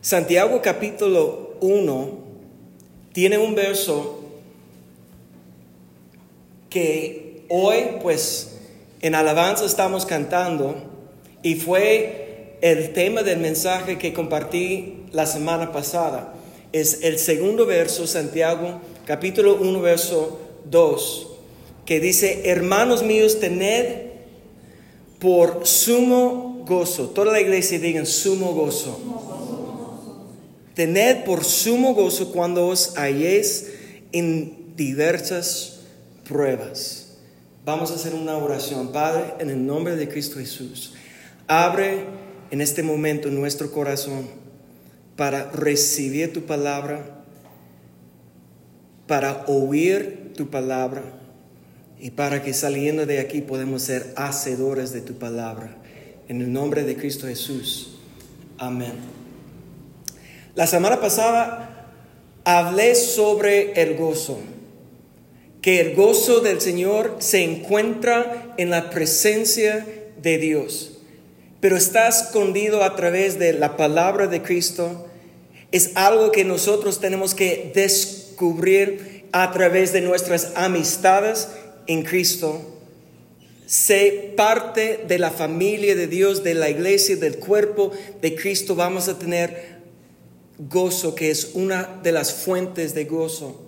Santiago capítulo 1 tiene un verso que hoy pues en alabanza estamos cantando y fue el tema del mensaje que compartí la semana pasada. Es el segundo verso, Santiago capítulo 1 verso 2, que dice, hermanos míos, tened por sumo gozo. Toda la iglesia diga sumo gozo. Tened por sumo gozo cuando os halléis en diversas pruebas. Vamos a hacer una oración. Padre, en el nombre de Cristo Jesús, abre en este momento nuestro corazón para recibir tu palabra, para oír tu palabra y para que saliendo de aquí podemos ser hacedores de tu palabra. En el nombre de Cristo Jesús. Amén. La semana pasada hablé sobre el gozo, que el gozo del Señor se encuentra en la presencia de Dios, pero está escondido a través de la palabra de Cristo. Es algo que nosotros tenemos que descubrir a través de nuestras amistades en Cristo, sé parte de la familia de Dios, de la iglesia, del cuerpo de Cristo, vamos a tener gozo, que es una de las fuentes de gozo.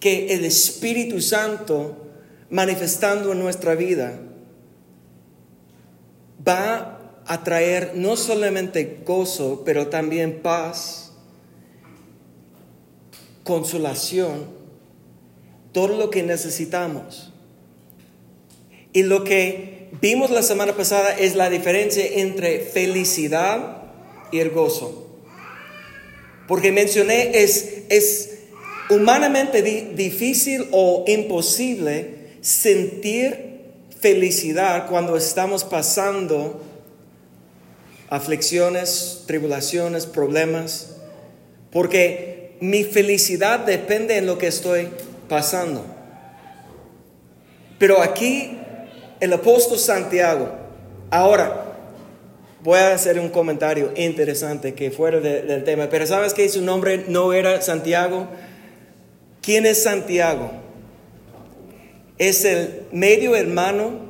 Que el Espíritu Santo, manifestando en nuestra vida, va a traer no solamente gozo, pero también paz, consolación todo lo que necesitamos. Y lo que vimos la semana pasada es la diferencia entre felicidad y el gozo. Porque mencioné, es, es humanamente difícil o imposible sentir felicidad cuando estamos pasando aflicciones, tribulaciones, problemas. Porque mi felicidad depende en lo que estoy pasando. Pero aquí el apóstol Santiago, ahora voy a hacer un comentario interesante que fuera del tema, pero ¿sabes que su nombre no era Santiago? ¿Quién es Santiago? Es el medio hermano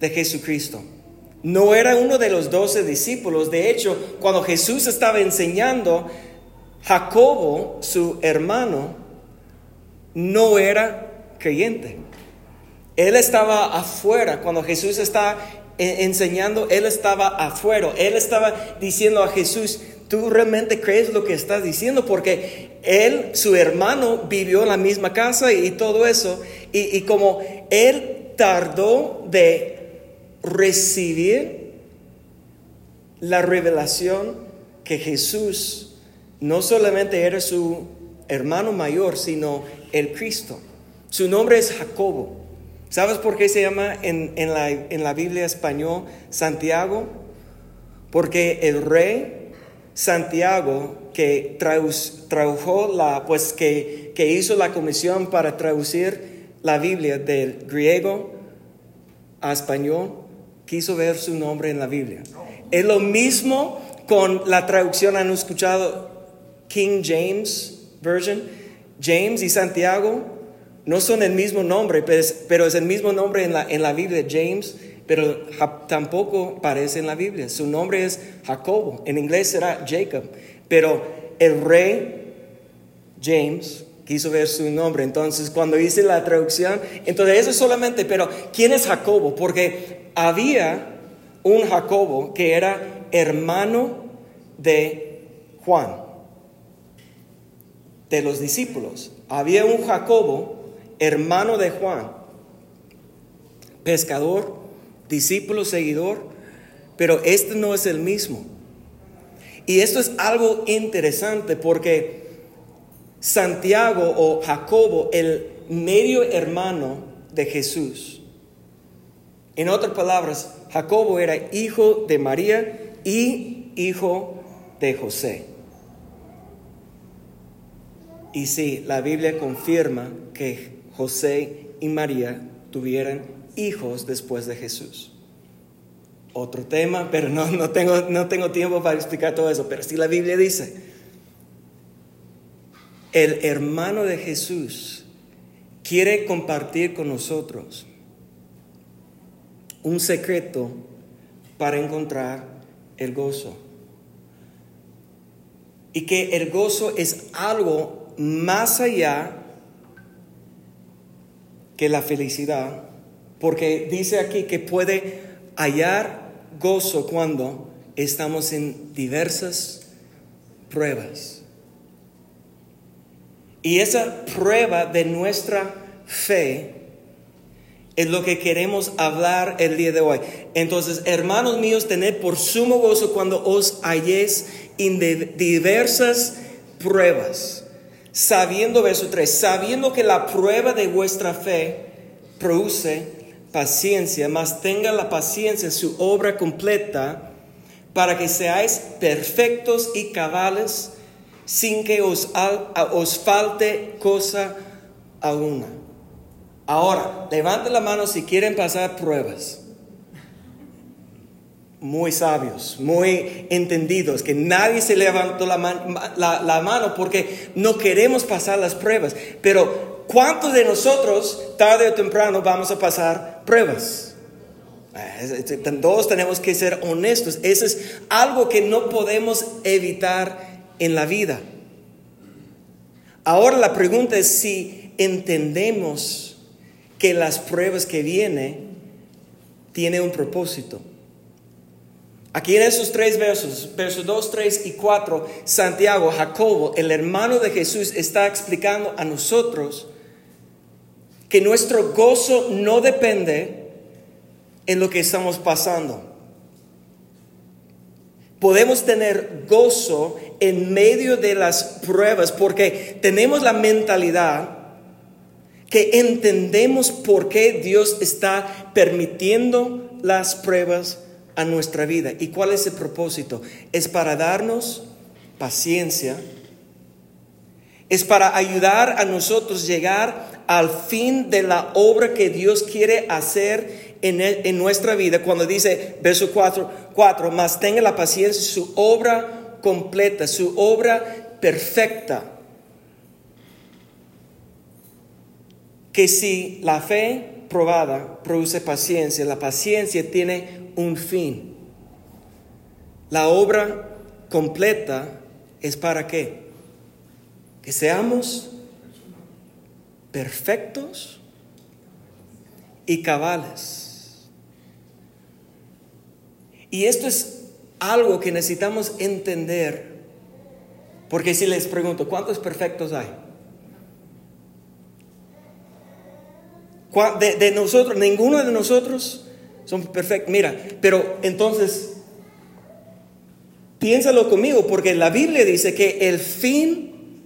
de Jesucristo. No era uno de los doce discípulos. De hecho, cuando Jesús estaba enseñando, Jacobo, su hermano, no era creyente. Él estaba afuera. Cuando Jesús está enseñando, él estaba afuera. Él estaba diciendo a Jesús, tú realmente crees lo que estás diciendo porque él, su hermano, vivió en la misma casa y, todo eso. Y, y como él tardó de recibir la revelación que Jesús no solamente era su hermano mayor, sino el Cristo. Su nombre es Jacobo. ¿Sabes por qué se llama en, la, en la, Biblia español Santiago? Porque el rey Santiago que tradujo la, pues que, que hizo la comisión para traducir la Biblia del griego a español, quiso ver su nombre en la Biblia. Es lo mismo con la traducción, han escuchado King James Version James y Santiago no son el mismo nombre, pero es el mismo nombre en la, en la Biblia, James, pero tampoco aparece en la Biblia. Su nombre es Jacobo, en inglés será Jacob, pero el rey James quiso ver su nombre. Entonces, cuando hice la traducción, entonces eso solamente, pero ¿quién es Jacobo? Porque había un Jacobo que era hermano de Juan de los discípulos. Había un Jacobo, hermano de Juan, pescador, discípulo, seguidor, pero este no es el mismo. Y esto es algo interesante porque Santiago o Jacobo, el medio hermano de Jesús, en otras palabras, Jacobo era hijo de María y hijo de José. Y sí, la Biblia confirma que José y María tuvieran hijos después de Jesús. otro tema, pero no, no, tengo, no tengo tiempo para explicar todo eso. Pero si la Biblia dice, el hermano de Jesús quiere compartir con nosotros un secreto para encontrar el gozo. Y que el gozo es algo más allá que la felicidad, porque dice aquí que puede hallar gozo cuando estamos en diversas pruebas. Y esa prueba de nuestra fe es lo que queremos hablar el día de hoy. Entonces, hermanos míos, tened por sumo gozo cuando os halléis en diversas pruebas, sabiendo, verso 3, sabiendo que la prueba de vuestra fe produce paciencia, mas tenga la paciencia en su obra completa, para que seáis perfectos y cabales, sin que os, os falte cosa alguna. Ahora, levante la mano si quieren pasar pruebas. Muy sabios, muy entendidos, que nadie se levantó la, mano porque no queremos pasar las pruebas. Pero ¿cuántos de nosotros tarde o temprano vamos a pasar pruebas? Eh, todos tenemos que ser honestos. Eso es algo que no podemos evitar en la vida. Ahora la pregunta es si entendemos que las pruebas que vienen tienen un propósito. Aquí en esos tres versos, versos 2, 3 y 4, Santiago, Jacobo, el hermano de Jesús, está explicando a nosotros que nuestro gozo no depende en lo que estamos pasando. Podemos tener gozo en medio de las pruebas porque tenemos la mentalidad que entendemos por qué Dios está permitiendo las pruebas a nuestra vida. ¿Y cuál es el propósito? Es para darnos paciencia, es para ayudar a nosotros llegar al fin de la obra que Dios quiere hacer en, en nuestra vida. Cuando dice, verso 4, 4, más tenga la paciencia, su obra completa, su obra perfecta que si la fe probada produce paciencia, la paciencia tiene un fin. La obra completa es para qué? Que seamos perfectos y cabales. Y esto es algo que necesitamos entender, porque si les pregunto, ¿cuántos perfectos hay? De, nosotros, ninguno de nosotros son perfectos. Mira, pero entonces, piénsalo conmigo, porque la Biblia dice que el fin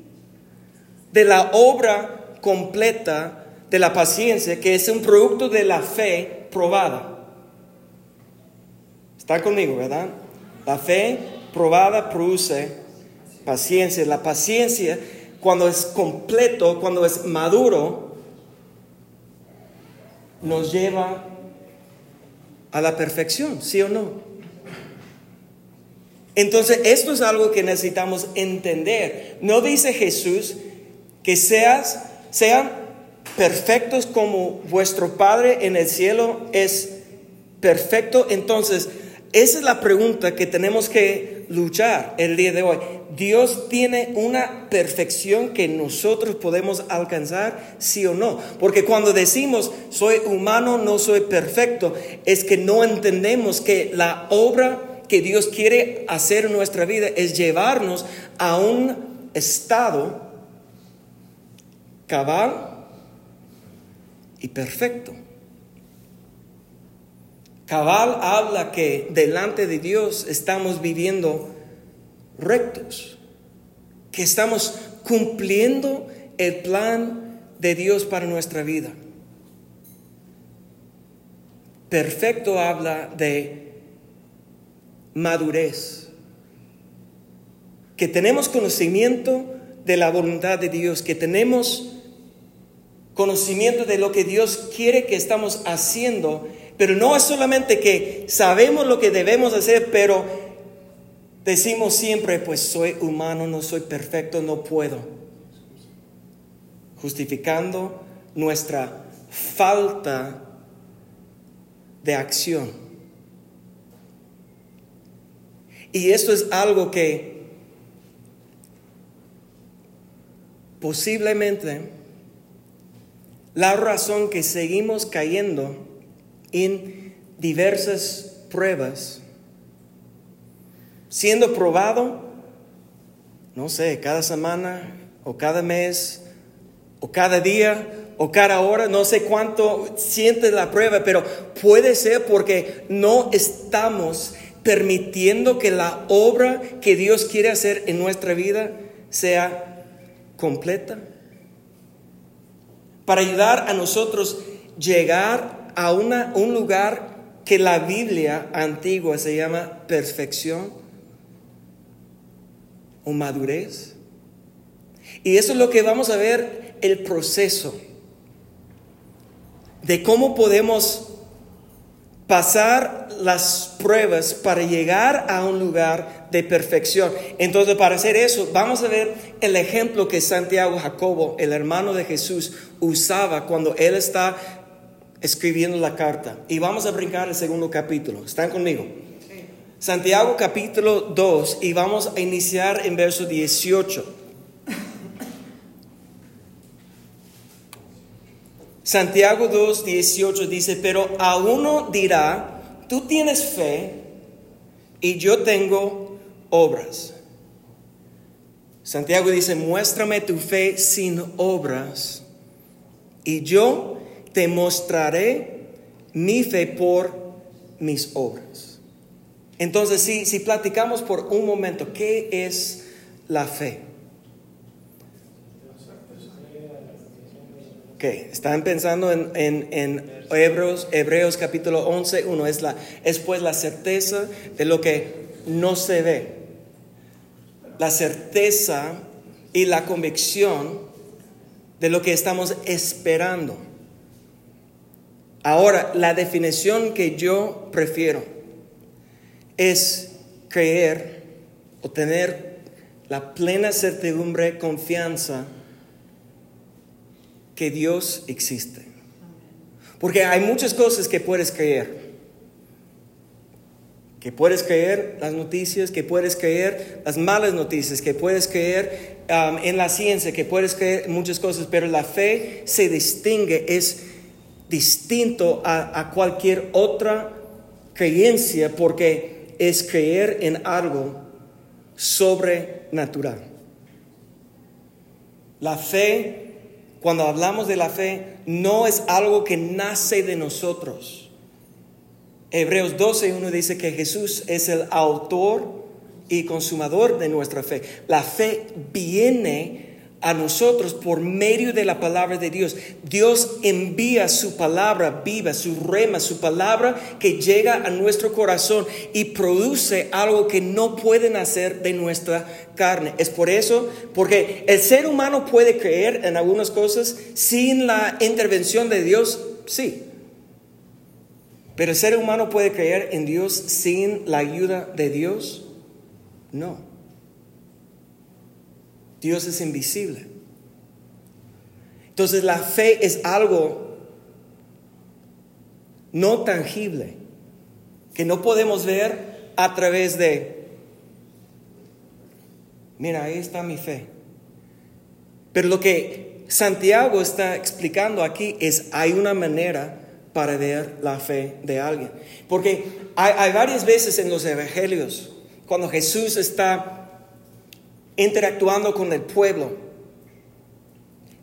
de la obra completa de la paciencia, que es un producto de la fe probada. Está conmigo, ¿verdad? La fe probada produce paciencia. La paciencia, cuando es completo, cuando es maduro, nos lleva a la perfección, ¿sí o no? Entonces, esto es algo que necesitamos entender. No dice Jesús que seas, sean perfectos como vuestro Padre en el cielo es perfecto. Entonces, esa es la pregunta que tenemos que luchar el día de hoy. Dios tiene una perfección que nosotros podemos alcanzar, sí o no. Porque cuando decimos soy humano, no soy perfecto, es que no entendemos que la obra que Dios quiere hacer en nuestra vida es llevarnos a un estado cabal y perfecto. Cabal habla que delante de Dios estamos viviendo rectos, que estamos cumpliendo el plan de Dios para nuestra vida. Perfecto habla de madurez, que tenemos conocimiento de la voluntad de Dios, que tenemos conocimiento de lo que Dios quiere que estamos haciendo Pero no es solamente que sabemos lo que debemos hacer, pero decimos siempre, pues soy humano, no soy perfecto, no puedo. Justificando nuestra falta de acción. Y esto es algo que posiblemente la razón que seguimos cayendo en diversas pruebas, siendo probado, no sé, cada semana o cada mes o cada día o cada hora, no sé cuánto sientes la prueba, pero puede ser porque no estamos permitiendo que la obra que Dios quiere hacer en nuestra vida sea completa. Para ayudar a nosotros llegar a una, un lugar que la Biblia antigua se llama perfección o madurez. Y eso es lo que vamos a ver, el proceso de cómo podemos pasar las pruebas para llegar a un lugar de perfección. Entonces, para hacer eso, vamos a ver el ejemplo que Santiago Jacobo, el hermano de Jesús, usaba cuando él está escribiendo la carta. Y vamos a brincar el segundo capítulo. ¿Están conmigo? Santiago capítulo 2 y vamos a iniciar en verso 18. Santiago 2, 18 dice, pero a uno dirá, tú tienes fe y yo tengo obras. Santiago dice, muéstrame tu fe sin obras y yo te mostraré mi fe por mis obras. Entonces, si, si platicamos por un momento, ¿qué es la fe? están pensando en, en, Hebreos, Hebreos capítulo 11, uno es, la, es pues la certeza de lo que no se ve. La certeza y la convicción de lo que estamos esperando. Ahora, la definición que yo prefiero es creer o tener la plena certidumbre, confianza, que Dios existe. Porque hay muchas cosas que puedes creer. Que puedes creer las noticias, que puedes creer las malas noticias, que puedes creer um, en la ciencia, que puedes creer muchas cosas, pero la fe se distingue, es distinto a, cualquier otra creencia porque es creer en algo sobrenatural. La fe cuando hablamos de la fe, no es algo que nace de nosotros. Hebreos 12.1 dice que Jesús es el autor y consumador de nuestra fe. La fe viene a nosotros por medio de la palabra de Dios. Dios envía su palabra viva, su rema, su palabra que llega a nuestro corazón y produce algo que no puede nacer de nuestra carne. Es por eso, porque el ser humano puede creer en algunas cosas sin la intervención de Dios, sí. Pero el ser humano puede creer en Dios sin la ayuda de Dios, no. Dios es invisible. Entonces la fe es algo no tangible, que no podemos ver a través de, mira, ahí está mi fe. Pero lo que Santiago está explicando aquí es, hay una manera para ver la fe de alguien. Porque hay, hay varias veces en los evangelios, cuando Jesús está interactuando con el pueblo.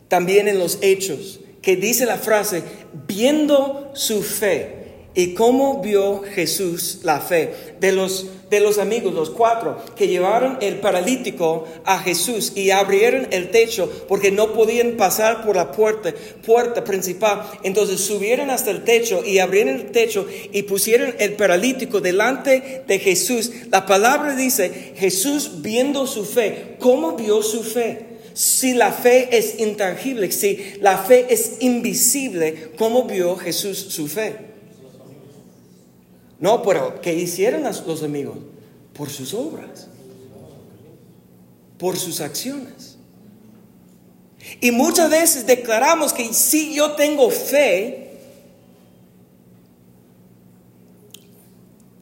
También en los hechos, que dice la frase, viendo su fe. ¿Y cómo vio Jesús la fe? De los, de los amigos, los cuatro, que llevaron el paralítico a Jesús y abrieron el techo porque no podían pasar por la puerta, puerta principal. Entonces subieron hasta el techo y abrieron el techo y pusieron el paralítico delante de Jesús. La palabra dice, Jesús viendo su fe, ¿cómo vio su fe? Si la fe es intangible, si la fe es invisible, ¿cómo vio Jesús su fe? No, pero ¿qué hicieron los amigos? Por sus obras, por sus acciones. Y muchas veces declaramos que si yo tengo fe,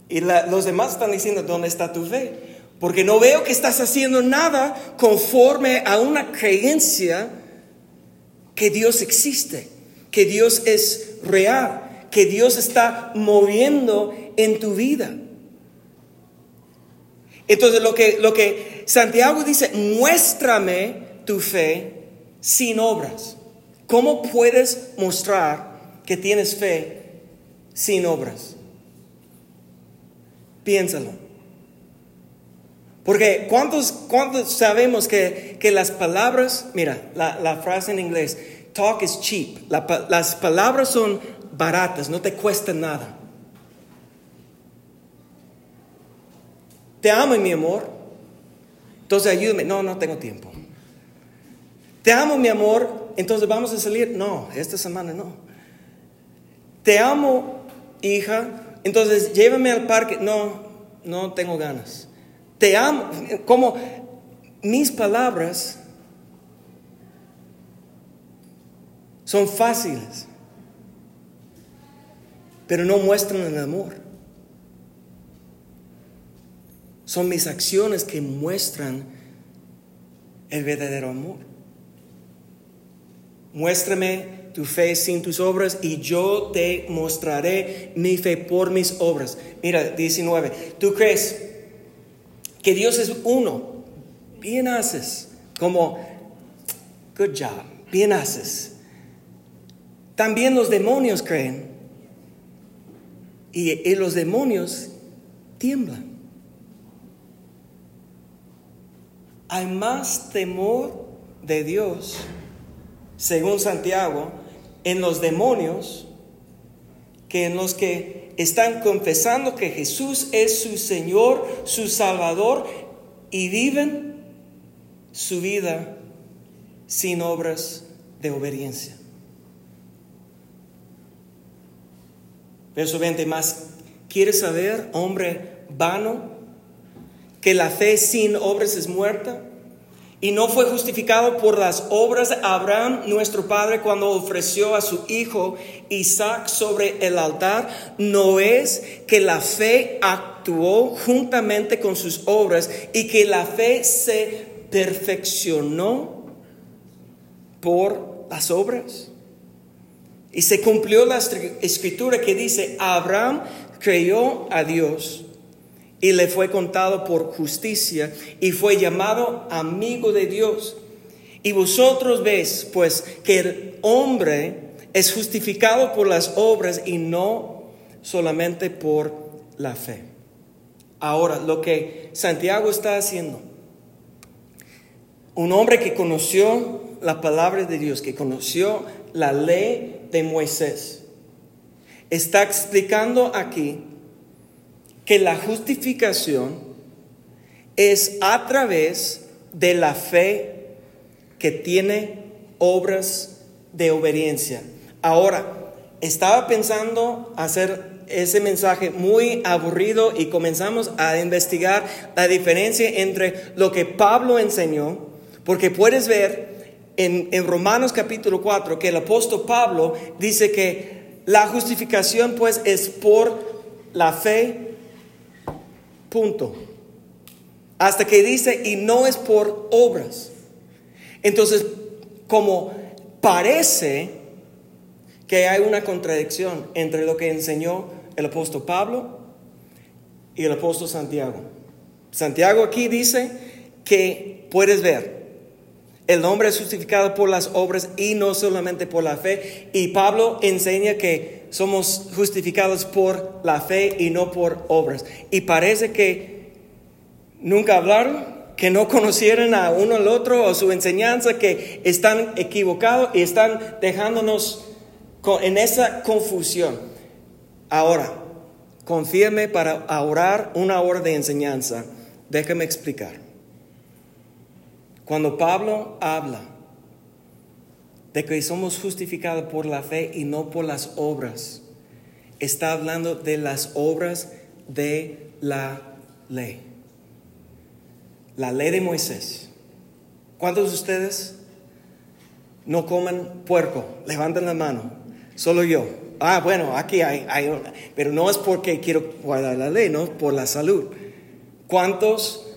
y los demás están diciendo, ¿dónde está tu fe? Porque no veo que estás haciendo nada conforme a una creencia que Dios existe, que Dios es real, que Dios está moviendo en tu vida. Entonces lo que, lo que Santiago dice, muéstrame tu fe sin obras. ¿Cómo puedes mostrar que tienes fe sin obras? Piénsalo. Porque ¿cuántos, cuántos sabemos que, que, las palabras, mira, la, la, frase en inglés, talk is cheap, las palabras son baratas, no te cuestan nada. Te amo, mi amor. Entonces ayúdame. No, no tengo tiempo. Te amo, mi amor. Entonces vamos a salir. No, esta semana no. Te amo, hija. Entonces llévame al parque. No, no tengo ganas. Te amo. Como mis palabras son fáciles, pero no muestran el amor. Son mis acciones que muestran el verdadero amor. Muéstrame tu fe sin tus obras y yo te mostraré mi fe por mis obras. Mira, 19. ¿Tú crees que Dios es uno, bien haces, como, good job, bien haces. También los demonios creen y, los demonios tiemblan. Hay más temor de Dios, según Santiago, en los demonios que en los que están confesando que Jesús es su Señor, su Salvador y viven su vida sin obras de obediencia. Verso 20 más, ¿quieres saber, hombre vano, que la fe sin obras es muerta? Y no fue justificado por las obras de Abraham, nuestro padre, cuando ofreció a su hijo Isaac sobre el altar. No es que la fe actuó juntamente con sus obras y que la fe se perfeccionó por las obras. Y se cumplió la escritura que dice, Abraham creyó a Dios y le fue contado por justicia y fue llamado amigo de Dios. Y vosotros veis, pues, que el hombre es justificado por las obras y no solamente por la fe. Ahora, lo que Santiago está haciendo, un hombre que conoció la palabra de Dios, que conoció la ley de Moisés, está explicando aquí que la justificación es a través de la fe que tiene obras de obediencia. Ahora, estaba pensando hacer ese mensaje muy aburrido y comenzamos a investigar la diferencia entre lo que Pablo enseñó, porque puedes ver en, en Romanos capítulo 4 que el apóstol Pablo dice que la justificación pues es por la fe Punto. Hasta que dice, y no es por obras. Entonces, como parece que hay una contradicción entre lo que enseñó el apóstol Pablo y el apóstol Santiago. Santiago aquí dice que puedes ver, el hombre es justificado por las obras y no solamente por la fe. Y Pablo enseña que somos justificados por la fe y no por obras. Y parece que nunca hablaron, que no conocieron a uno al otro o su enseñanza, que están equivocados y están dejándonos en esa confusión. Ahora, confíeme para orar una hora de enseñanza. Déjame explicar. Cuando Pablo habla de que somos justificados por la fe y no por las obras, está hablando de las obras de la ley. La ley de Moisés. ¿Cuántos de ustedes no comen puerco? Levanten la mano. Solo yo. Ah, bueno, aquí hay, hay pero no es porque quiero guardar la ley, no, por la salud. ¿Cuántos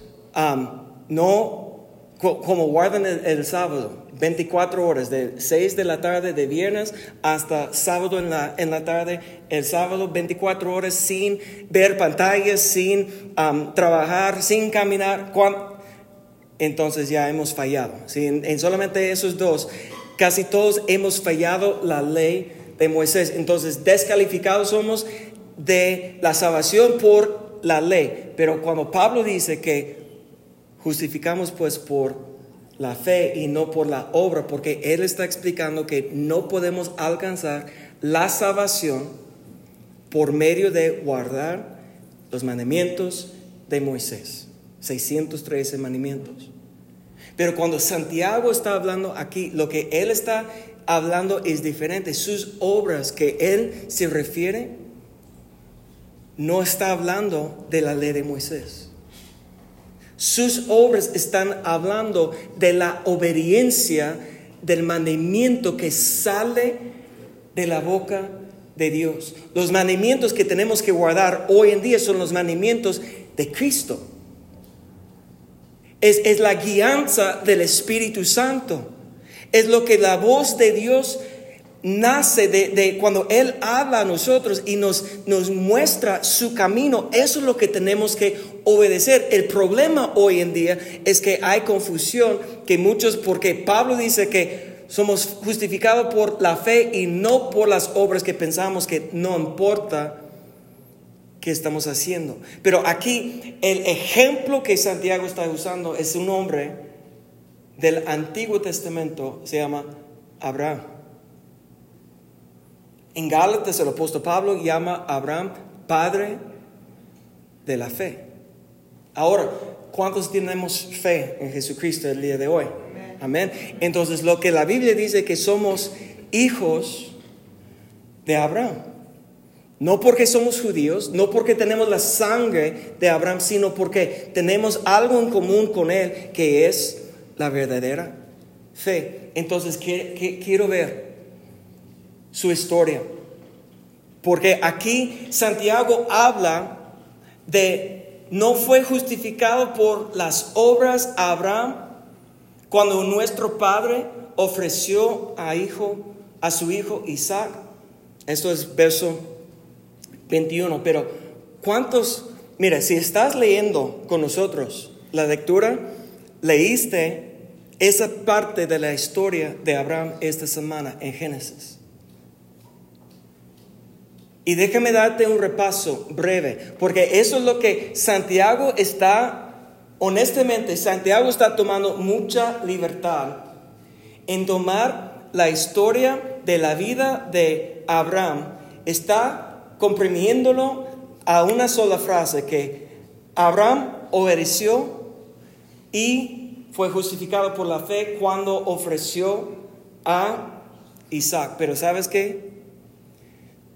no, como guardan el, sábado, 24 horas, de 6 de la tarde de viernes hasta sábado en la, en la tarde, el sábado 24 horas sin ver pantallas, sin trabajar, sin caminar? Entonces ya hemos fallado. en solamente esos dos, casi todos hemos fallado la ley de Moisés. Entonces, descalificados somos de la salvación por la ley. Pero cuando Pablo dice que justificamos pues por la fe y no por la obra, porque él está explicando que no podemos alcanzar la salvación por medio de guardar los mandamientos de Moisés. 613 mandamientos. Pero cuando Santiago está hablando aquí, lo que él está hablando es diferente. Sus obras que él se refiere no está hablando de la ley de Moisés. Sus obras están hablando de la obediencia del mandamiento que sale de la boca de Dios. Los mandamientos que tenemos que guardar hoy en día son los mandamientos de Cristo. Es, es la guianza del Espíritu Santo. Es lo que la voz de Dios nace de, cuando Él habla a nosotros y nos, nos muestra su camino. Eso es lo que tenemos que obedecer. El problema hoy en día es que hay confusión, que muchos, porque Pablo dice que somos justificados por la fe y no por las obras que pensamos que no importa qué estamos haciendo. Pero aquí el ejemplo que Santiago está usando es un hombre del Antiguo Testamento se llama Abraham. En Gálatas el apóstol Pablo llama a Abraham padre de la fe. Ahora, ¿cuántos tenemos fe en Jesucristo el día de hoy? Amén. Entonces, lo que la Biblia dice que somos hijos de Abraham. No porque somos judíos, no porque tenemos la sangre de Abraham, sino porque tenemos algo en común con él, que es la verdadera fe. Entonces quiero ver su historia. Porque aquí Santiago habla de no fue justificado por las obras Abraham cuando nuestro padre ofreció a hijo a su hijo Isaac. Esto es verso 21, pero ¿cuántos Mira, si estás leyendo con nosotros la lectura, leíste esa parte de la historia de Abraham esta semana en Génesis. Y déjame darte un repaso breve, porque eso es lo que Santiago está, honestamente, Santiago está tomando mucha libertad en tomar la historia de la vida de Abraham, está comprimiéndolo a una sola frase, que Abraham obedeció y fue justificado por la fe cuando ofreció a Isaac. Pero ¿sabes qué?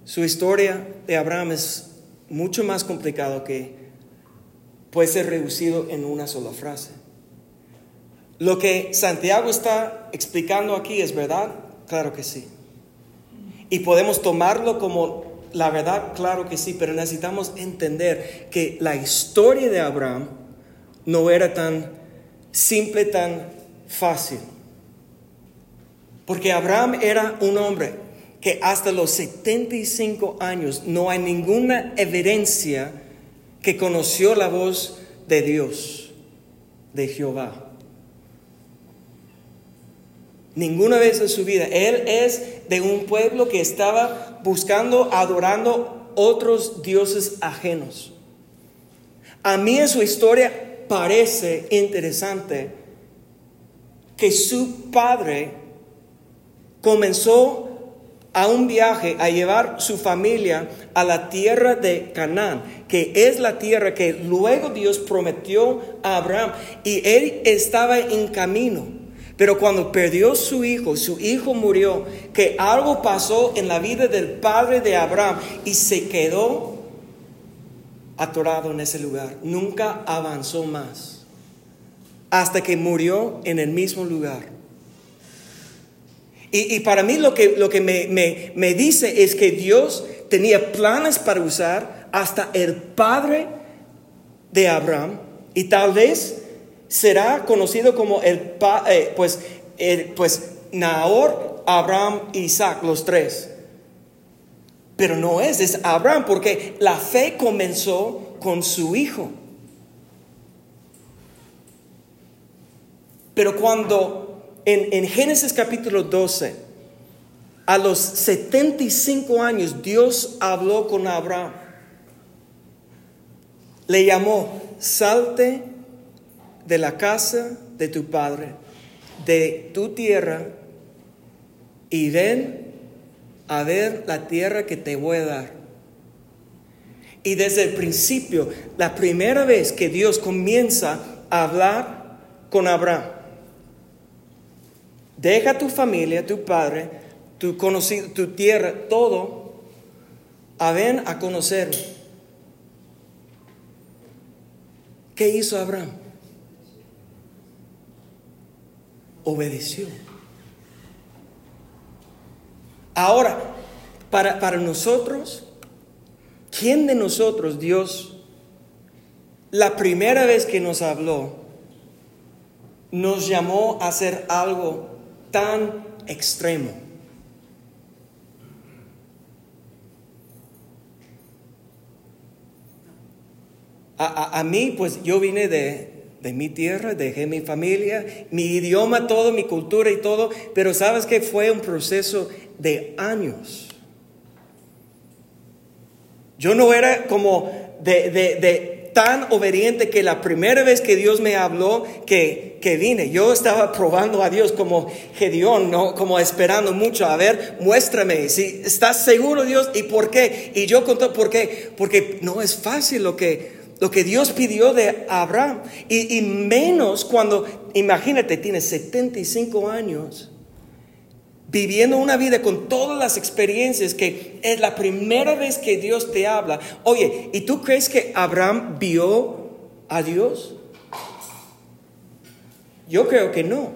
Su historia de Abraham es mucho más complicado que puede ser reducido en una sola frase. Lo que Santiago está explicando aquí es verdad, claro que sí. Y podemos tomarlo como la verdad, claro que sí, pero necesitamos entender que la historia de Abraham no era tan simple, tan fácil. Porque Abraham era un hombre que hasta los 75 años no hay ninguna evidencia que conoció la voz de Dios, de Jehová. Ninguna vez en su vida. Él es de un pueblo que estaba buscando, adorando otros dioses ajenos. A mí en su historia parece interesante que su padre comenzó a un viaje a llevar su familia a la tierra de Canaán, que es la tierra que luego Dios prometió a Abraham. Y él estaba en camino, Pero cuando perdió su hijo, su hijo murió, que algo pasó en la vida del padre de Abraham y se quedó atorado en ese lugar. Nunca avanzó más. Hasta que murió en el mismo lugar. Y, para mí lo que, lo que me, me dice es que Dios tenía planes para usar hasta el padre de Abraham y tal vez será conocido como el, eh, pues, pues Nahor, Abraham, Isaac, los tres. Pero no es, es Abraham, porque la fe comenzó con su hijo. Pero cuando en, en Génesis capítulo 12, a los 75 años, Dios habló con Abraham. Le llamó, salte de la casa de tu padre, de tu tierra, y ven a ver la tierra que te voy a dar. Y desde el principio, la primera vez que Dios comienza a hablar con Abraham, deja tu familia, tu padre, tu conocido, tu tierra, todo, a ven a conocerme. ¿Qué hizo Abraham? obedeció. Ahora, para, para nosotros, ¿quién de nosotros Dios, la primera vez que nos habló, nos llamó a hacer algo tan extremo? A, a, mí, pues yo vine de, de mi tierra, dejé mi familia, mi idioma, todo, mi cultura y todo, pero sabes que fue un proceso de años. Yo no era como de, de, tan obediente que la primera vez que Dios me habló que, que vine, yo estaba probando a Dios como Gedeón, ¿no? como esperando mucho, a ver, muéstrame si estás seguro Dios y por qué. Y yo conté por qué, porque no es fácil lo que lo que Dios pidió de Abraham. Y, menos cuando, imagínate, tienes 75 años viviendo una vida con todas las experiencias que es la primera vez que Dios te habla. Oye, ¿y tú crees que Abraham vio a Dios? Yo creo que no.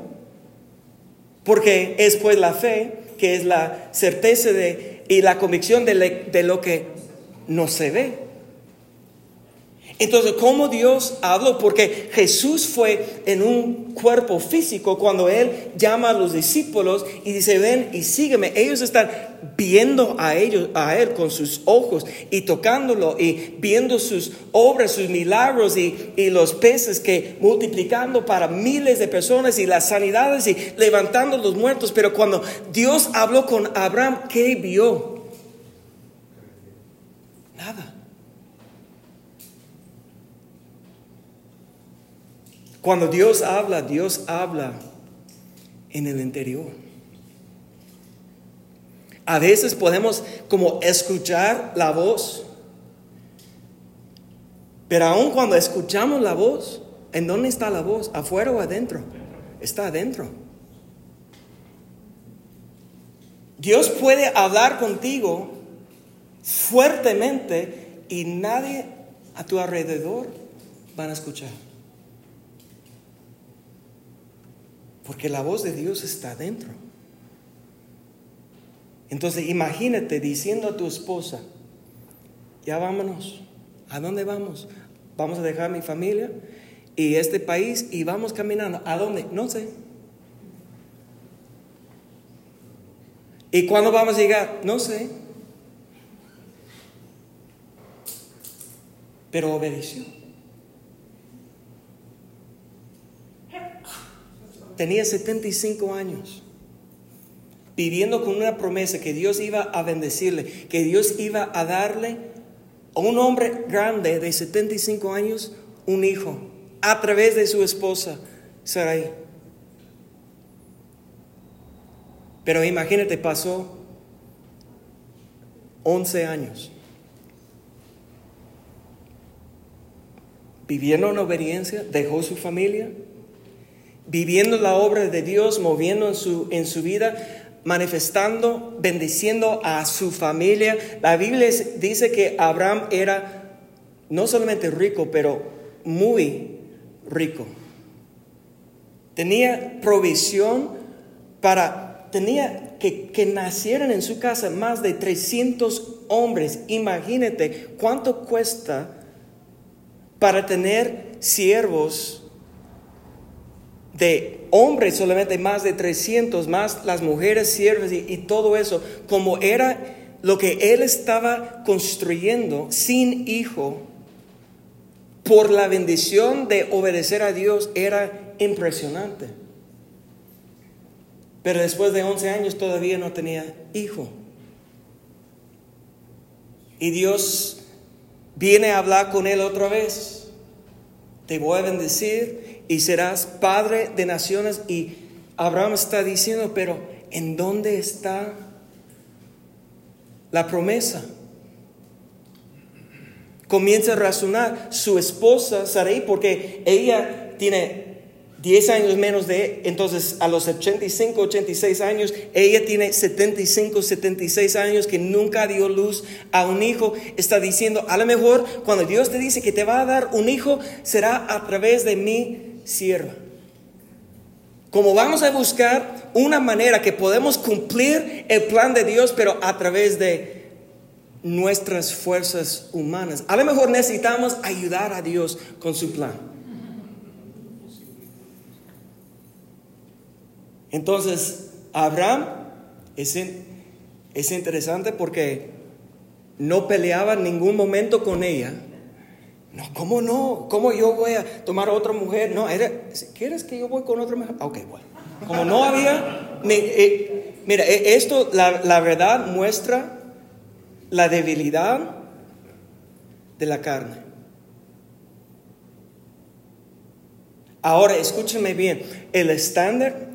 Porque es pues la fe, que es la certeza de, y la convicción de lo que no se ve. Entonces, ¿cómo Dios habló? Porque Jesús fue en un cuerpo físico cuando Él llama a los discípulos y dice, ven y sígueme. Ellos están viendo a ellos, a Él con sus ojos y tocándolo y viendo sus obras, sus milagros y, y los peces que multiplicando para miles de personas y las sanidades y levantando los muertos. Pero cuando Dios habló con Abraham, ¿qué vio? Nada. Cuando Dios habla, Dios habla en el interior. A veces podemos como escuchar la voz, pero aun cuando escuchamos la voz, ¿en dónde está la voz? ¿Afuera o adentro? Está adentro. Dios puede hablar contigo fuertemente y nadie a tu alrededor van a escuchar. Porque la voz de Dios está dentro. Entonces imagínate diciendo a tu esposa, ya vámonos, ¿a dónde vamos? Vamos a dejar mi familia y este país y vamos caminando. ¿A dónde? No sé. ¿Y cuándo vamos a llegar? No sé. Pero obedeció. Tenía 75 años, viviendo con una promesa que Dios iba a bendecirle, que Dios iba a darle a un hombre grande de 75 años un hijo a través de su esposa Sarai. Pero imagínate, pasó 11 años. Viviendo en obediencia, dejó su familia, viviendo la obra de Dios, moviendo en su, en su vida, manifestando, bendiciendo a su familia. La Biblia dice que Abraham era no solamente rico, pero muy rico. Tenía provisión para, tenía que, que nacieran en su casa más de 300 hombres. Imagínate cuánto cuesta para tener siervos de hombres solamente más de 300, más las mujeres siervas y, todo eso, como era lo que él estaba construyendo sin hijo, por la bendición de obedecer a Dios, era impresionante. Pero después de 11 años todavía no tenía hijo. Y Dios viene a hablar con él otra vez. Te voy a bendecir y serás padre de naciones. Y Abraham está diciendo, pero ¿en dónde está la promesa? Comienza a razonar su esposa Sarai, porque ella tiene 10 años menos de, entonces a los 85, 86 años, ella tiene 75, 76 años que nunca dio luz a un hijo, está diciendo, a lo mejor cuando Dios te dice que te va a dar un hijo, será a través de mi sierva. Como vamos a buscar una manera que podemos cumplir el plan de Dios, pero a través de nuestras fuerzas humanas. A lo mejor necesitamos ayudar a Dios con su plan. Entonces, Abraham es, es interesante porque no peleaba en ningún momento con ella. No, ¿cómo no? ¿Cómo yo voy a tomar a otra mujer? No, era, ¿quieres que yo voy con otra mujer? Ok, bueno. Como no había, eh, mira, eh, esto, la, la verdad muestra la debilidad de la carne. Ahora, escúcheme bien, el estándar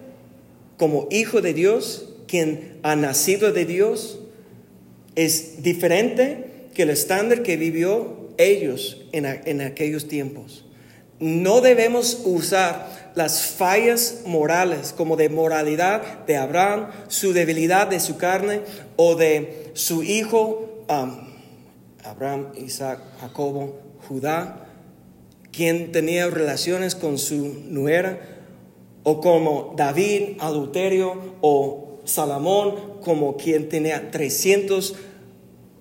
como hijo de Dios, quien ha nacido de Dios, es diferente que el estándar que vivió ellos en, aquellos tiempos. No debemos usar las fallas morales como de moralidad de Abraham, su debilidad de su carne o de su hijo Abraham, Isaac, Jacobo, Judá, quien tenía relaciones con su nuera o como David, adulterio, o Salomón, como quien tenía 300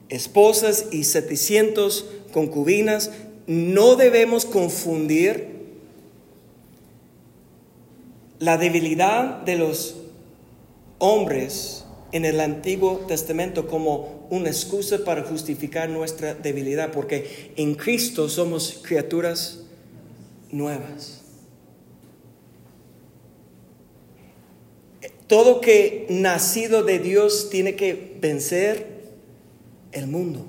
esposas y 700 concubinas, no debemos confundir la debilidad de los hombres en el Antiguo Testamento como una excusa para justificar nuestra debilidad, porque en Cristo somos criaturas nuevas. Todo que nacido de Dios tiene que vencer el mundo.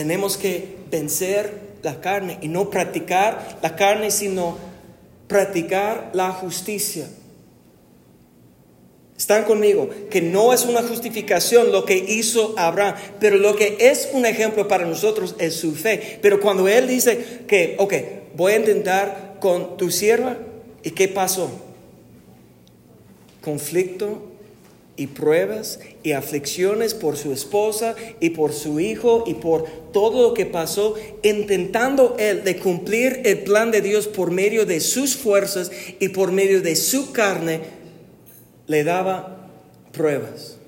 Tenemos que vencer la carne y no practicar la carne, sino practicar la justicia. Están conmigo, que no es una justificación lo que hizo Abraham, pero lo que es un ejemplo para nosotros es su fe. Pero cuando él dice que, ok, voy a intentar con tu sierva, ¿y qué pasó? conflicto y pruebas y aflicciones por su esposa y por su hijo y por todo lo que pasó, intentando él de cumplir el plan de Dios por medio de sus fuerzas y por medio de su carne, le daba pruebas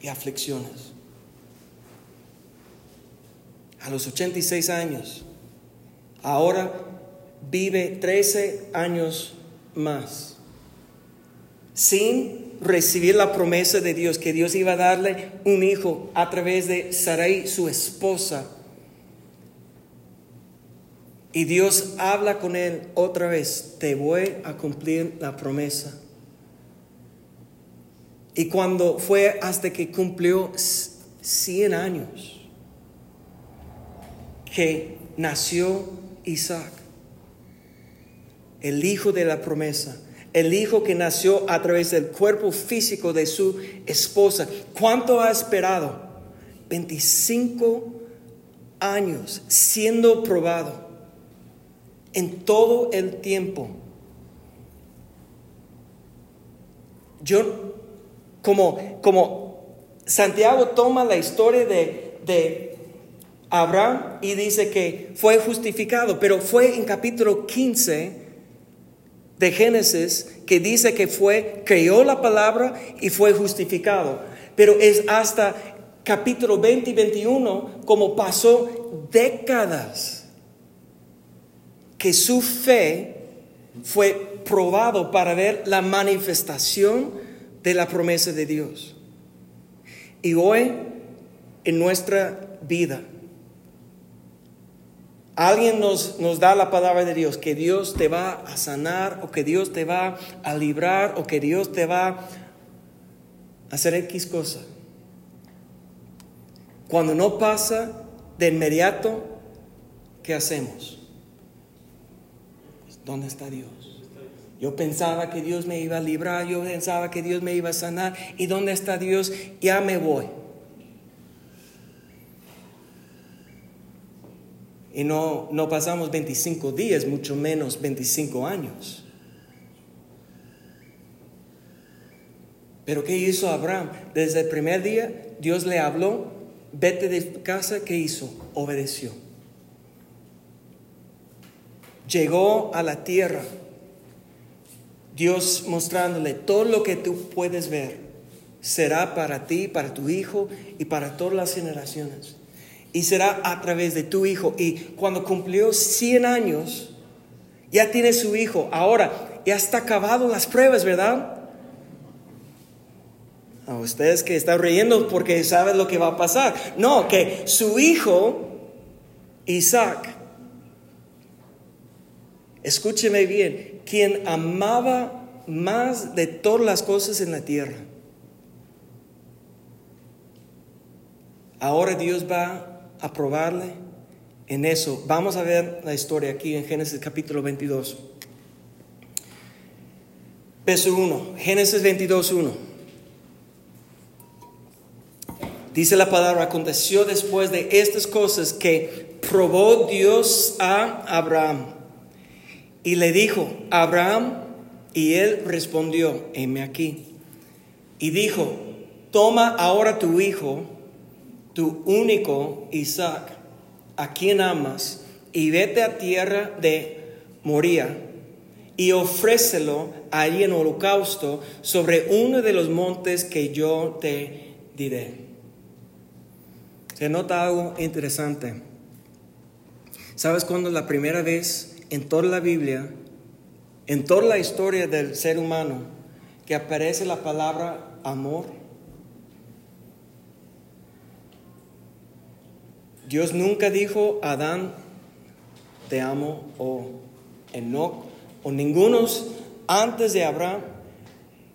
y aflicciones. A los 86 años, ahora vive 13 años más sin recibir la promesa de Dios, que Dios iba a darle un hijo a través de Sarai, su esposa. Y Dios habla con él otra vez, te voy a cumplir la promesa. Y cuando fue hasta que cumplió 100 años, que nació Isaac, el hijo de la promesa el hijo que nació a través del cuerpo físico de su esposa. ¿Cuánto ha esperado? 25 años siendo probado, en todo el tiempo. Yo, como, como Santiago toma la historia de, de Abraham y dice que fue justificado, pero fue en capítulo 15 de Génesis que dice que fue, creyó la palabra y fue justificado. Pero es hasta capítulo 20 y 21 como pasó décadas que su fe fue probado para ver la manifestación de la promesa de Dios. Y hoy, en nuestra vida, alguien nos, nos, da la palabra de Dios, que Dios te va a sanar o que Dios te va a librar o que Dios te va a hacer X cosa. Cuando no pasa de inmediato, ¿qué hacemos? ¿Dónde está Dios? Yo pensaba que Dios me iba a librar, yo pensaba que Dios me iba a sanar. ¿Y dónde está Dios? Ya me voy. Y no, no pasamos 25 días, mucho menos 25 años. Pero ¿qué hizo Abraham? Desde el primer día Dios le habló, vete de casa, ¿qué hizo? Obedeció. Llegó a la tierra, Dios mostrándole todo lo que tú puedes ver será para ti, para tu hijo y para todas las generaciones y será a través de tu hijo. Y cuando cumplió 100 años, ya tiene su hijo. Ahora, ya está acabado las pruebas, ¿verdad? A ustedes que están riendo porque saben lo que va a pasar. No, que su hijo, Isaac, escúcheme bien, quien amaba más de todas las cosas en la tierra. Ahora Dios va aprobarle en eso. Vamos a ver la historia aquí en Génesis capítulo 22. Verso 1, Génesis 22, 1. Dice la palabra, aconteció después de estas cosas que probó Dios a Abraham y le dijo, Abraham, y él respondió, heme aquí. Y dijo, toma ahora tu hijo tu único Isaac, a quien amas, y vete a tierra de Moría y ofrécelo allí en holocausto sobre uno de los montes que yo te diré. Se nota algo interesante. ¿Sabes cuándo la primera vez en toda la Biblia, en toda la historia del ser humano, que aparece la palabra amor? Dios nunca dijo a Adán, te amo, o Enoch, o ningunos antes de Abraham.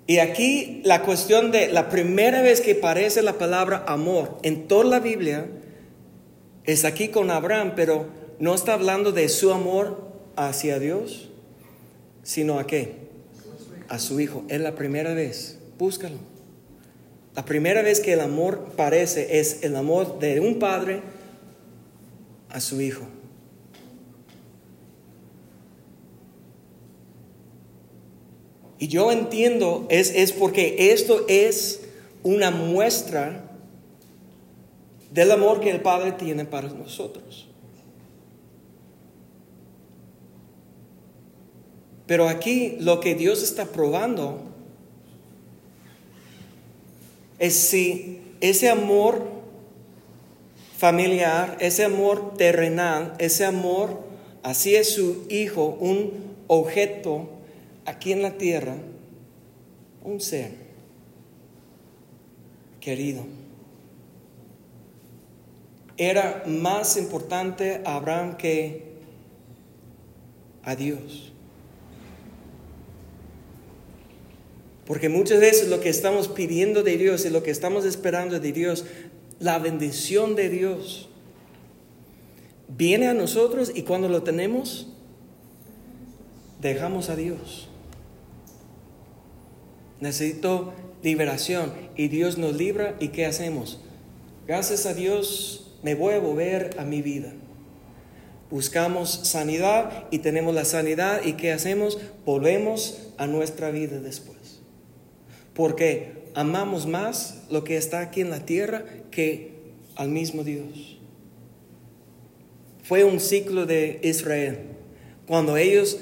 Y aquí la cuestión de la primera vez que aparece la palabra amor en toda la Biblia es aquí con Abraham, pero no está hablando de su amor hacia Dios, sino a qué? A su hijo. Es la primera vez. Búscalo. La primera vez que el amor parece es el amor de un padre a su Hijo. Y yo entiendo, es, es porque esto es una muestra del amor que el Padre tiene para nosotros. Pero aquí lo que Dios está probando es si ese amor familiar, ese amor terrenal, ese amor, así es su hijo, un objeto aquí en la tierra, un ser querido. Era más importante a Abraham que a Dios. Porque muchas veces lo que estamos pidiendo de Dios y lo que estamos esperando de Dios la bendición de Dios viene a nosotros y cuando lo tenemos, dejamos a Dios. Necesito liberación y Dios nos libra y ¿qué hacemos? Gracias a Dios me voy a volver a mi vida. buscamos sanidad y tenemos la sanidad y ¿qué hacemos? Volvemos a nuestra vida después. Porque amamos más lo que está aquí en la tierra que al mismo Dios. Fue un ciclo de Israel. Cuando ellos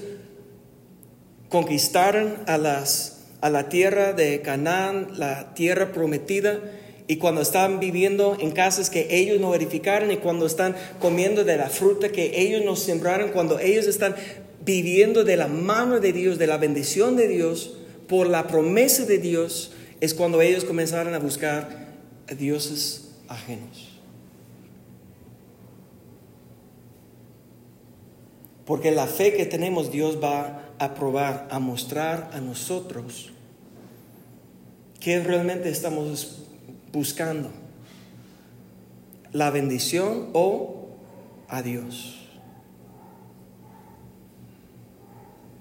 conquistaron a, las, a la tierra de Canaán, la tierra prometida, y cuando están viviendo en casas que ellos no edificaron y cuando están comiendo de la fruta que ellos no sembraron, cuando ellos están viviendo de la mano de Dios, de la bendición de Dios, por la promesa de Dios, es cuando ellos comenzaron a buscar a dioses ajenos. Porque la fe que tenemos Dios va a probar, a mostrar a nosotros que realmente estamos buscando la bendición o a Dios.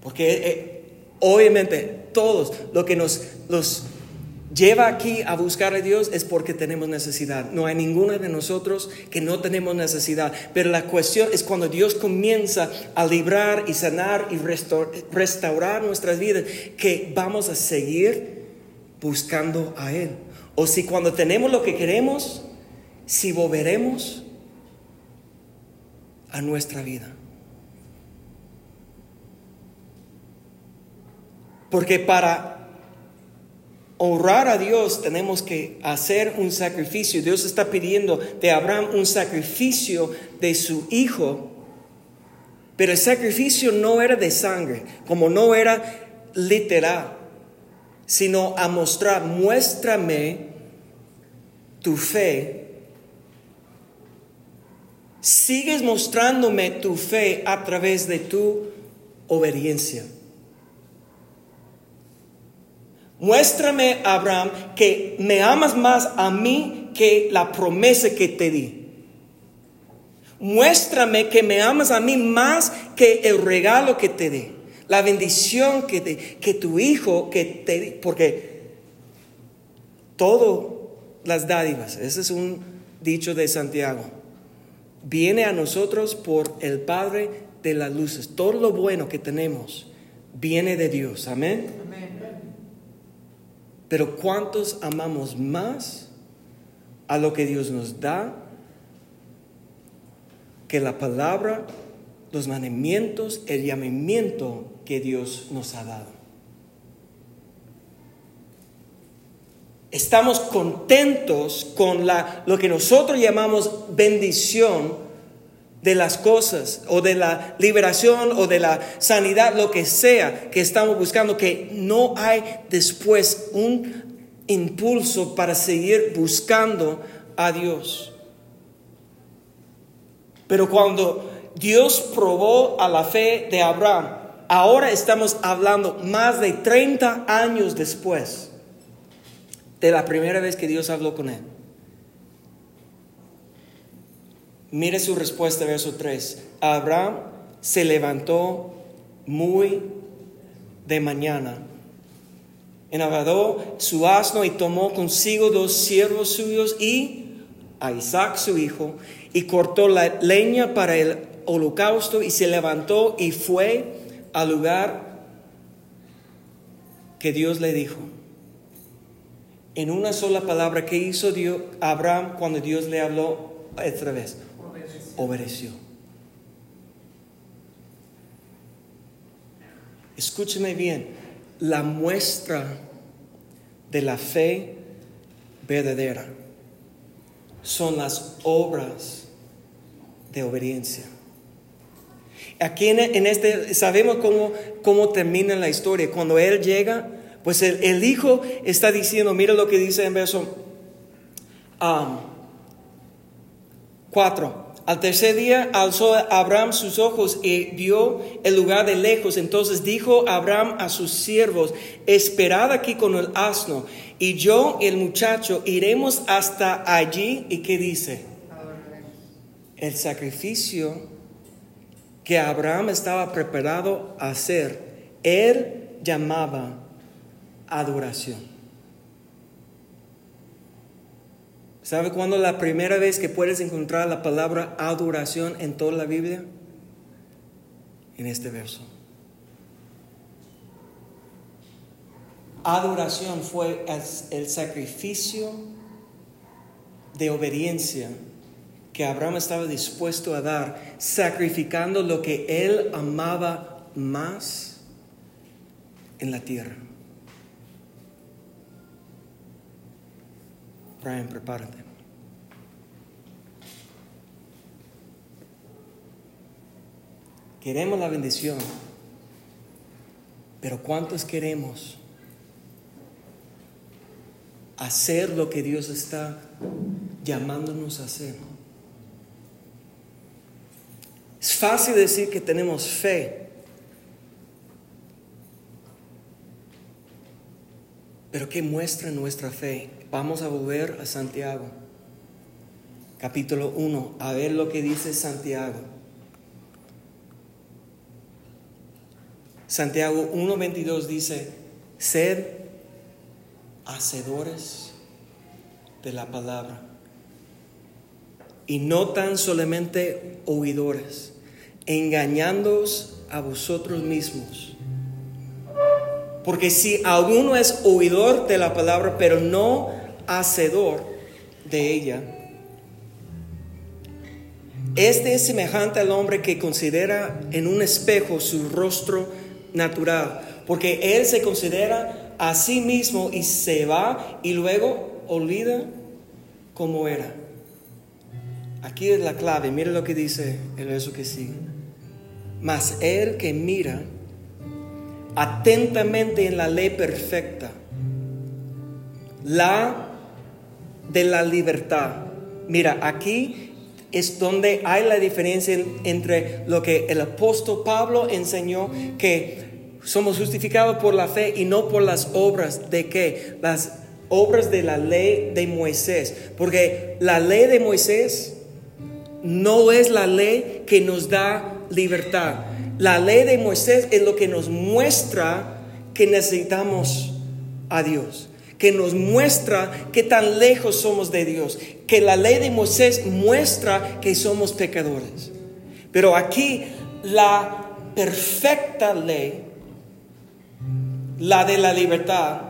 Porque eh, obviamente todos lo que nos los lleva aquí a buscar a Dios es porque tenemos necesidad. No hay ninguno de nosotros que no tenemos necesidad. Pero la cuestión es cuando Dios comienza a librar y sanar y restaurar nuestras vidas, que vamos a seguir buscando a Él. O si cuando tenemos lo que queremos, si volveremos a nuestra vida. Porque para honrar a Dios tenemos que hacer un sacrificio. Dios está pidiendo de Abraham un sacrificio de su hijo. Pero el sacrificio no era de sangre, como no era literal, sino a mostrar, muéstrame tu fe, sigues mostrándome tu fe a través de tu obediencia. Muéstrame, Abraham, que me amas más a mí que la promesa que te di. Muéstrame que me amas a mí más que el regalo que te di. La bendición que, te, que tu hijo, que te di. Porque todo las dádivas, ese es un dicho de Santiago, viene a nosotros por el Padre de las luces. Todo lo bueno que tenemos viene de Dios. Amén. Pero ¿cuántos amamos más a lo que Dios nos da que la palabra, los mandamientos, el llamamiento que Dios nos ha dado? estamos contentos con la, lo que nosotros llamamos bendición de las cosas o de la liberación o de la sanidad, lo que sea que estamos buscando, que no hay después un impulso para seguir buscando a Dios. Pero cuando Dios probó a la fe de Abraham, ahora estamos hablando más de 30 años después de la primera vez que Dios habló con él. Mire su respuesta, verso 3. Abraham se levantó muy de mañana. Enavadó su asno y tomó consigo dos siervos suyos y a Isaac su hijo y cortó la leña para el holocausto y se levantó y fue al lugar que Dios le dijo en una sola palabra que hizo Dios, Abraham cuando Dios le habló otra vez. Obedeció. Escúcheme bien, la muestra de la fe verdadera son las obras de obediencia. Aquí en, este sabemos cómo, cómo termina la historia. Cuando él llega, pues el, hijo está diciendo, mira lo que dice en verso 4. Um, Al tercer día alzó Abraham sus ojos y vio el lugar de lejos. Entonces dijo Abraham a sus siervos, esperad aquí con el asno, y yo y el muchacho iremos hasta allí. ¿Y qué dice? El sacrificio que Abraham estaba preparado a hacer, él llamaba adoración. ¿Sabe cuándo la primera vez que puedes encontrar la palabra adoración en toda la Biblia? en este verso. Adoración fue el sacrificio de obediencia que Abraham estaba dispuesto a dar, sacrificando lo que él amaba más en la tierra. Brian, prepárate. Queremos la bendición, pero ¿cuántos queremos hacer lo que Dios está llamándonos a hacer? Es fácil decir que tenemos fe, pero ¿qué muestra nuestra fe? Vamos a volver a Santiago, capítulo 1, a ver lo que dice Santiago. Santiago 1.22 dice, sed hacedores de la palabra y no tan solamente oidores, engañándoos a vosotros mismos. Porque si alguno es oidor de la palabra, pero no hacedor de ella. Este es semejante al hombre que considera en un espejo su rostro natural, porque él se considera a sí mismo y se va y luego olvida cómo era. Aquí es la clave, mire lo que dice el verso que sigue. Mas él que mira atentamente en la ley perfecta, la de la libertad. Mira, aquí es donde hay la diferencia entre lo que el apóstol Pablo enseñó, que somos justificados por la fe y no por las obras de qué? Las obras de la ley de Moisés. Porque la ley de Moisés no es la ley que nos da libertad. La ley de Moisés es lo que nos muestra que necesitamos a Dios que nos muestra qué tan lejos somos de Dios, que la ley de Moisés muestra que somos pecadores. Pero aquí la perfecta ley, la de la libertad,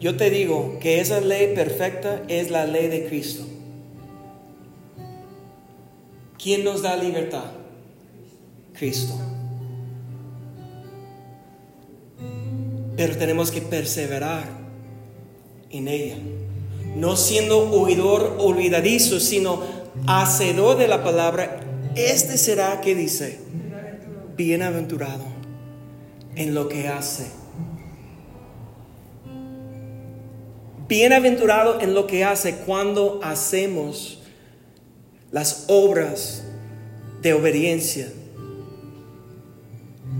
yo te digo que esa ley perfecta es la ley de Cristo. ¿Quién nos da libertad? Cristo. Pero tenemos que perseverar en ella. No siendo oidor olvidadizo, sino hacedor de la palabra, este será que dice, bienaventurado en lo que hace. Bienaventurado en lo que hace cuando hacemos las obras de obediencia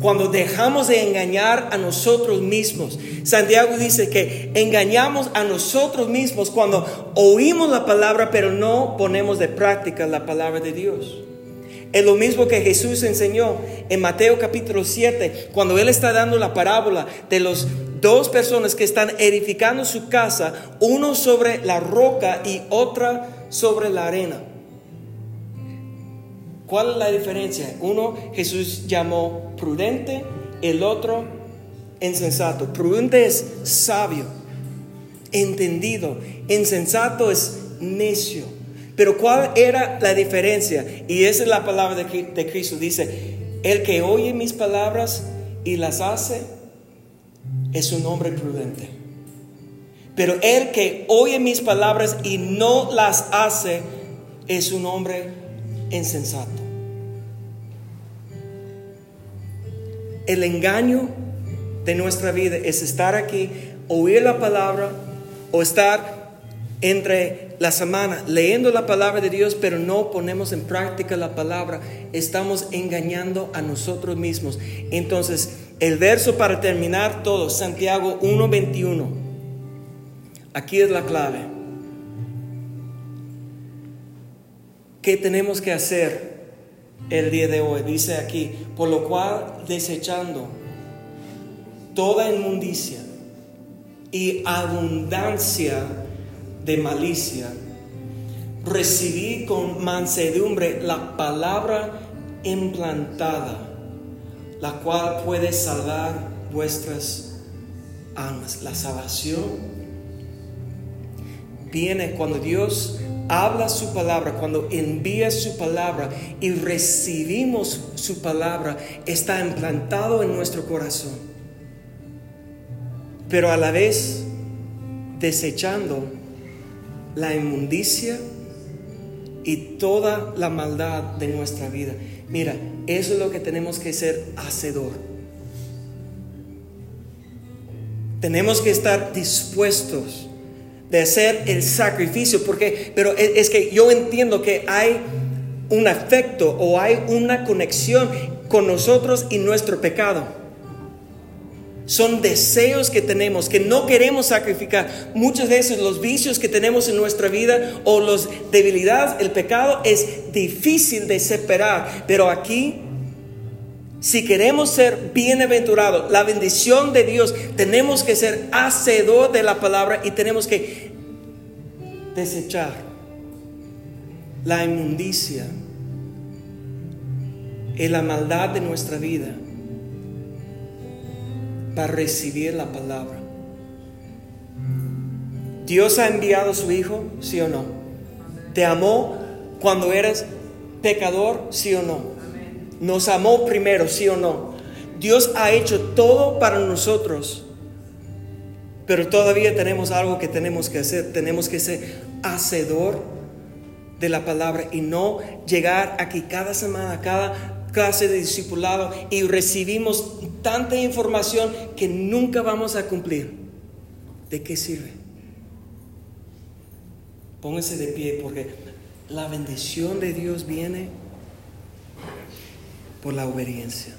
cuando dejamos de engañar a nosotros mismos. Santiago dice que engañamos a nosotros mismos cuando oímos la palabra pero no ponemos de práctica la palabra de Dios. Es lo mismo que Jesús enseñó en Mateo capítulo 7, cuando Él está dando la parábola de los dos personas que están edificando su casa, uno sobre la roca y otra sobre la arena. ¿Cuál es la diferencia? Uno Jesús llamó prudente, el otro insensato. Prudente es sabio, entendido. Insensato es necio. Pero ¿cuál era la diferencia? Y esa es la palabra de, de Cristo. Dice, el que oye mis palabras y las hace es un hombre prudente. Pero el que oye mis palabras y no las hace es un hombre insensato. El engaño de nuestra vida es estar aquí, oír la palabra o estar entre la semana leyendo la palabra de Dios, pero no ponemos en práctica la palabra, estamos engañando a nosotros mismos. Entonces, el verso para terminar todo, Santiago 1:21. Aquí es la clave. ¿Qué tenemos que hacer el día de hoy? Dice aquí, por lo cual desechando toda inmundicia y abundancia de malicia, recibí con mansedumbre la palabra implantada, la cual puede salvar vuestras almas. La salvación viene cuando Dios habla su palabra, cuando envía su palabra y recibimos su palabra, está implantado en nuestro corazón. Pero a la vez desechando la inmundicia y toda la maldad de nuestra vida. Mira, eso es lo que tenemos que ser hacedor. Tenemos que estar dispuestos de hacer el sacrificio, porque, pero es que yo entiendo que hay un afecto o hay una conexión con nosotros y nuestro pecado. Son deseos que tenemos que no queremos sacrificar. Muchas veces los vicios que tenemos en nuestra vida o las debilidades, el pecado es difícil de separar. Pero aquí, si queremos ser bienaventurados, la bendición de Dios, tenemos que ser hacedor de la palabra y tenemos que desechar la inmundicia y la maldad de nuestra vida para recibir la palabra. Dios ha enviado su Hijo, sí o no. Te amó cuando eres pecador, sí o no. Nos amó primero, sí o no. Dios ha hecho todo para nosotros. Pero todavía tenemos algo que tenemos que hacer. Tenemos que ser hacedor de la palabra y no llegar aquí cada semana, cada clase de discipulado y recibimos tanta información que nunca vamos a cumplir. ¿De qué sirve? Póngase de pie porque la bendición de Dios viene por la obediencia.